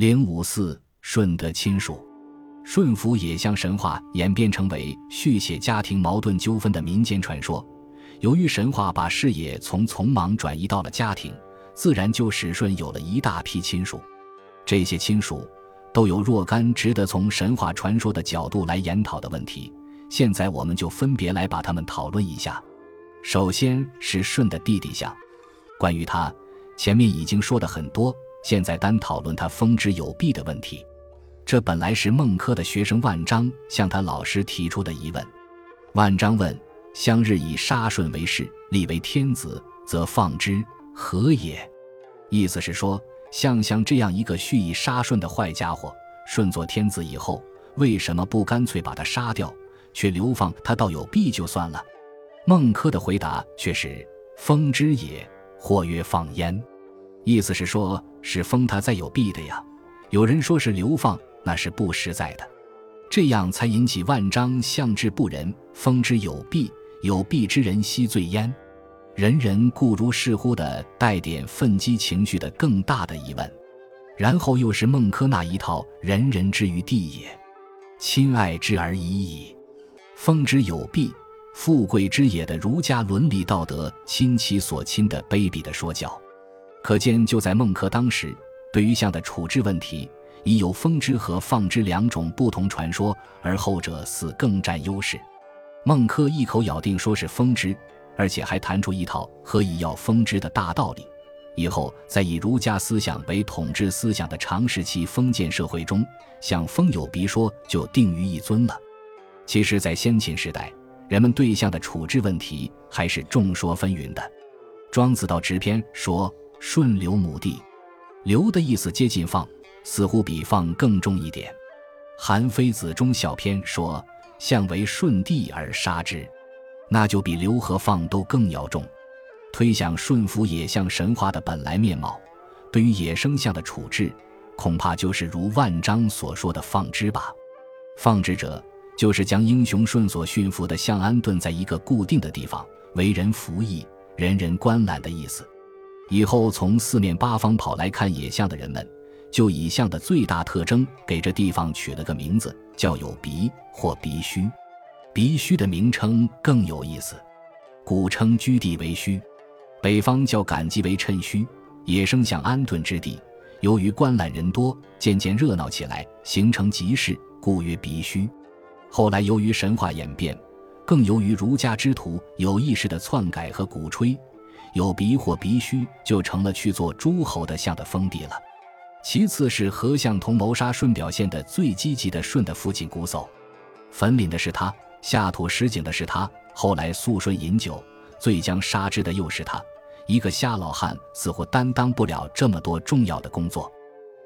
零五四舜的亲属，舜服也将神话演变成为续写家庭矛盾纠纷的民间传说。由于神话把视野从从莽转移到了家庭，自然就使舜有了一大批亲属。这些亲属都有若干值得从神话传说的角度来研讨的问题。现在我们就分别来把它们讨论一下。首先是舜的弟弟象，关于他，前面已经说的很多。现在单讨论他封之有弊的问题，这本来是孟轲的学生万章向他老师提出的疑问。万章问：“相日以杀舜为事，立为天子，则放之何也？”意思是说，像像这样一个蓄意杀舜的坏家伙，舜做天子以后，为什么不干脆把他杀掉，却流放他到有弊就算了？孟轲的回答却是：“封之也，或曰放焉。”意思是说，是封他再有弊的呀。有人说是流放，那是不实在的。这样才引起万章相之不仁，封之有弊，有弊之人悉罪焉。人人固如是乎的带点愤激情绪的更大的疑问。然后又是孟轲那一套“人人之于地也，亲爱之而已矣，封之有弊，富贵之也”的儒家伦理道德亲其所亲的卑鄙的说教。可见，就在孟轲当时，对于象的处置问题，已有封之和放之两种不同传说，而后者似更占优势。孟轲一口咬定说是封之，而且还谈出一套何以要封之的大道理。以后在以儒家思想为统治思想的长时期封建社会中，像封有鼻说就定于一尊了。其实，在先秦时代，人们对象的处置问题还是众说纷纭的。庄子道直篇说。顺流母地，流的意思接近放，似乎比放更重一点。韩非子中小篇说：“象为顺地而杀之”，那就比流和放都更要重。推想顺服野象神话的本来面貌，对于野生象的处置，恐怕就是如万章所说的放之吧。放之者，就是将英雄顺所驯服的象安顿在一个固定的地方，为人服役，人人观览的意思。以后从四面八方跑来看野象的人们，就以象的最大特征给这地方取了个名字，叫有鼻或鼻虚。鼻虚的名称更有意思，古称居地为虚，北方叫赶集为趁虚。野生象安顿之地，由于观览人多，渐渐热闹起来，形成集市，故曰鼻虚。后来由于神话演变，更由于儒家之徒有意识的篡改和鼓吹。有鼻或鼻须，就成了去做诸侯的象的封地了。其次是何相同谋杀舜表现的最积极的舜的父亲瞽叟，焚凛的是他，下土石井的是他，后来肃顺饮酒，醉将杀之的又是他。一个瞎老汉似乎担当不了这么多重要的工作，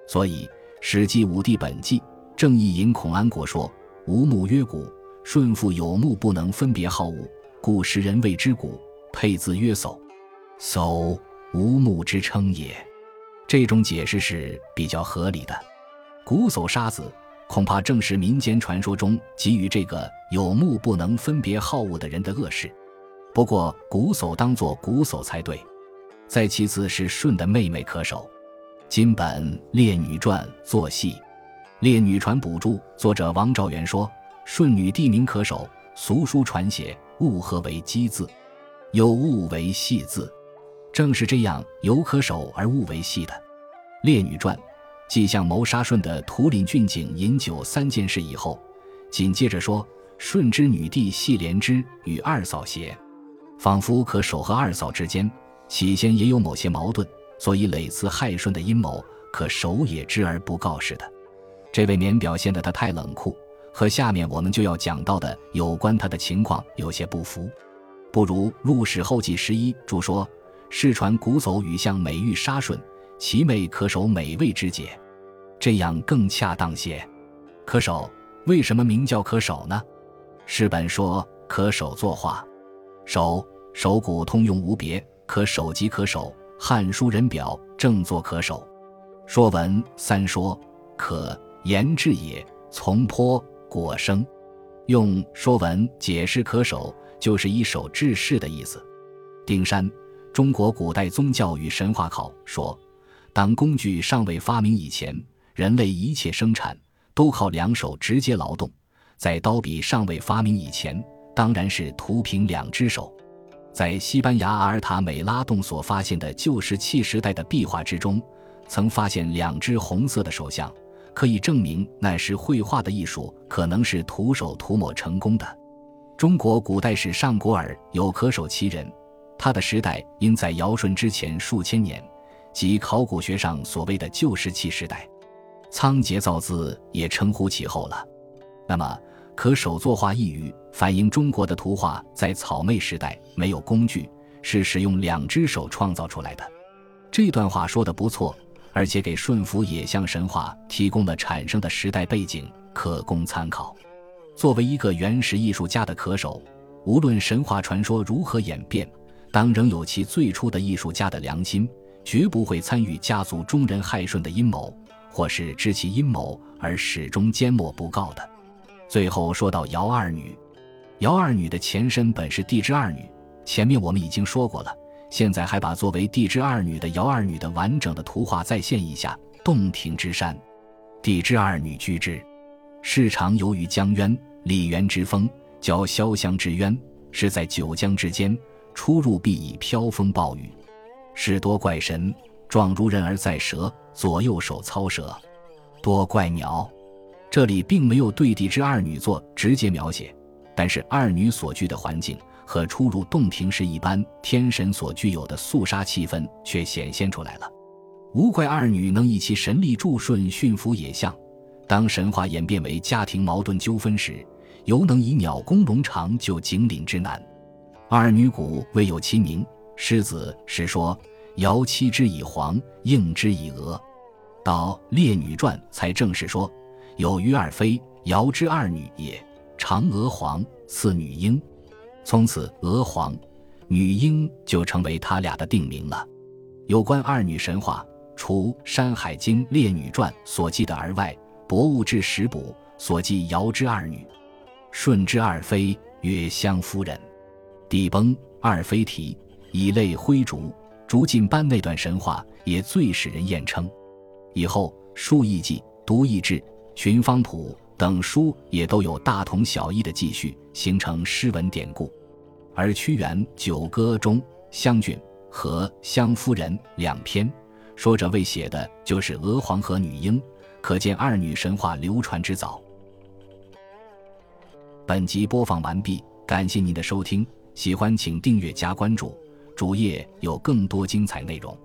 所以《史记·武帝本纪》正义引孔安国说：“吾目曰古，舜父有目不能分别好恶，故时人谓之古，配字曰叟。”叟无目之称也，这种解释是比较合理的。瞽叟杀子，恐怕正是民间传说中给予这个有目不能分别好恶的人的恶事。不过，瞽叟当作瞽叟才对。再其次是舜的妹妹可守。今本《列女传》作戏，《列女传》补注作者王兆元说：舜女地名可守，俗书传写，物合为姬字，有物为戏字。正是这样，有可守而物为戏的《列女传》，继向谋杀舜的图岭郡景饮酒三件事以后，紧接着说：“舜之女弟系连之与二嫂邪？”仿佛可守和二嫂之间起先也有某些矛盾，所以累次害舜的阴谋，可守也知而不告似的。这未免表现得他太冷酷，和下面我们就要讲到的有关他的情况有些不符。不如《入史后记十一》注说。世传古叟与象美玉沙顺，其美可守美味之解，这样更恰当些。可守为什么名叫可守呢？诗本说可守作画，守守古通用无别，可守即可守。《汉书·人表》正作可守。说文三说可言志也，从坡果生。用说文解释可守，就是以守治世的意思。丁山。中国古代宗教与神话考说，当工具尚未发明以前，人类一切生产都靠两手直接劳动，在刀笔尚未发明以前，当然是徒凭两只手。在西班牙阿尔塔美拉洞所发现的旧石器时代的壁画之中，曾发现两只红色的手像，可以证明那时绘画的艺术可能是徒手涂抹成功的。中国古代史上古尔有可手其人，他的时代应在尧舜之前数千年，即考古学上所谓的旧石器时代。仓颉造字也称呼其后了。那么，可手作画一语，反映中国的图画在草昧时代没有工具，是使用两只手创造出来的。这段话说的不错，而且给顺服野象神话提供了产生的时代背景，可供参考。作为一个原始艺术家的可手，无论神话传说如何演变，当仍有其最初的艺术家的良心，绝不会参与家族中人害顺的阴谋，或是知其阴谋而始终缄默不告的。最后说到姚二女，姚二女的前身本是地支二女，前面我们已经说过了，现在还把作为地支二女的姚二女的完整的图画再现一下。洞庭之山，地支二女居之。世常游于江渊，李渊之峰，交潇湘之渊，是在九江之间，出入必以飘风暴雨。事多怪神，状如人而在蛇，左右手操蛇，多怪鸟。这里并没有对地之二女座直接描写，但是二女所居的环境和出入洞庭时一般天神所具有的肃杀气氛却显现出来了。无怪二女能以其神力助顺驯服野象。当神话演变为家庭矛盾纠纷时，犹能以鸟弓龙长救井岭之难。二女古未有其名，狮子是说尧妻之以黄，应之以鹅。到《列女传》才正式说有余二妃，尧之二女也。嫦娥皇赐女婴，从此娥皇、女婴就成为他俩的定名了。有关二女神话，除《山海经·列女传》所记的而外，《博物志十补》所记尧之二女，舜之二妃曰湘夫人。地崩二妃啼，以泪挥烛，竹尽般那段神话也最使人艳称。以后《书异记》《读异志》《寻芳谱》等书也都有大同小异的记叙，形成诗文典故。而屈原《九歌》中《湘郡》和《湘夫人》两篇，说者为写的就是娥皇和女婴。可见二女神话流传之早。本集播放完毕，感谢您的收听，喜欢请订阅加关注，主页有更多精彩内容。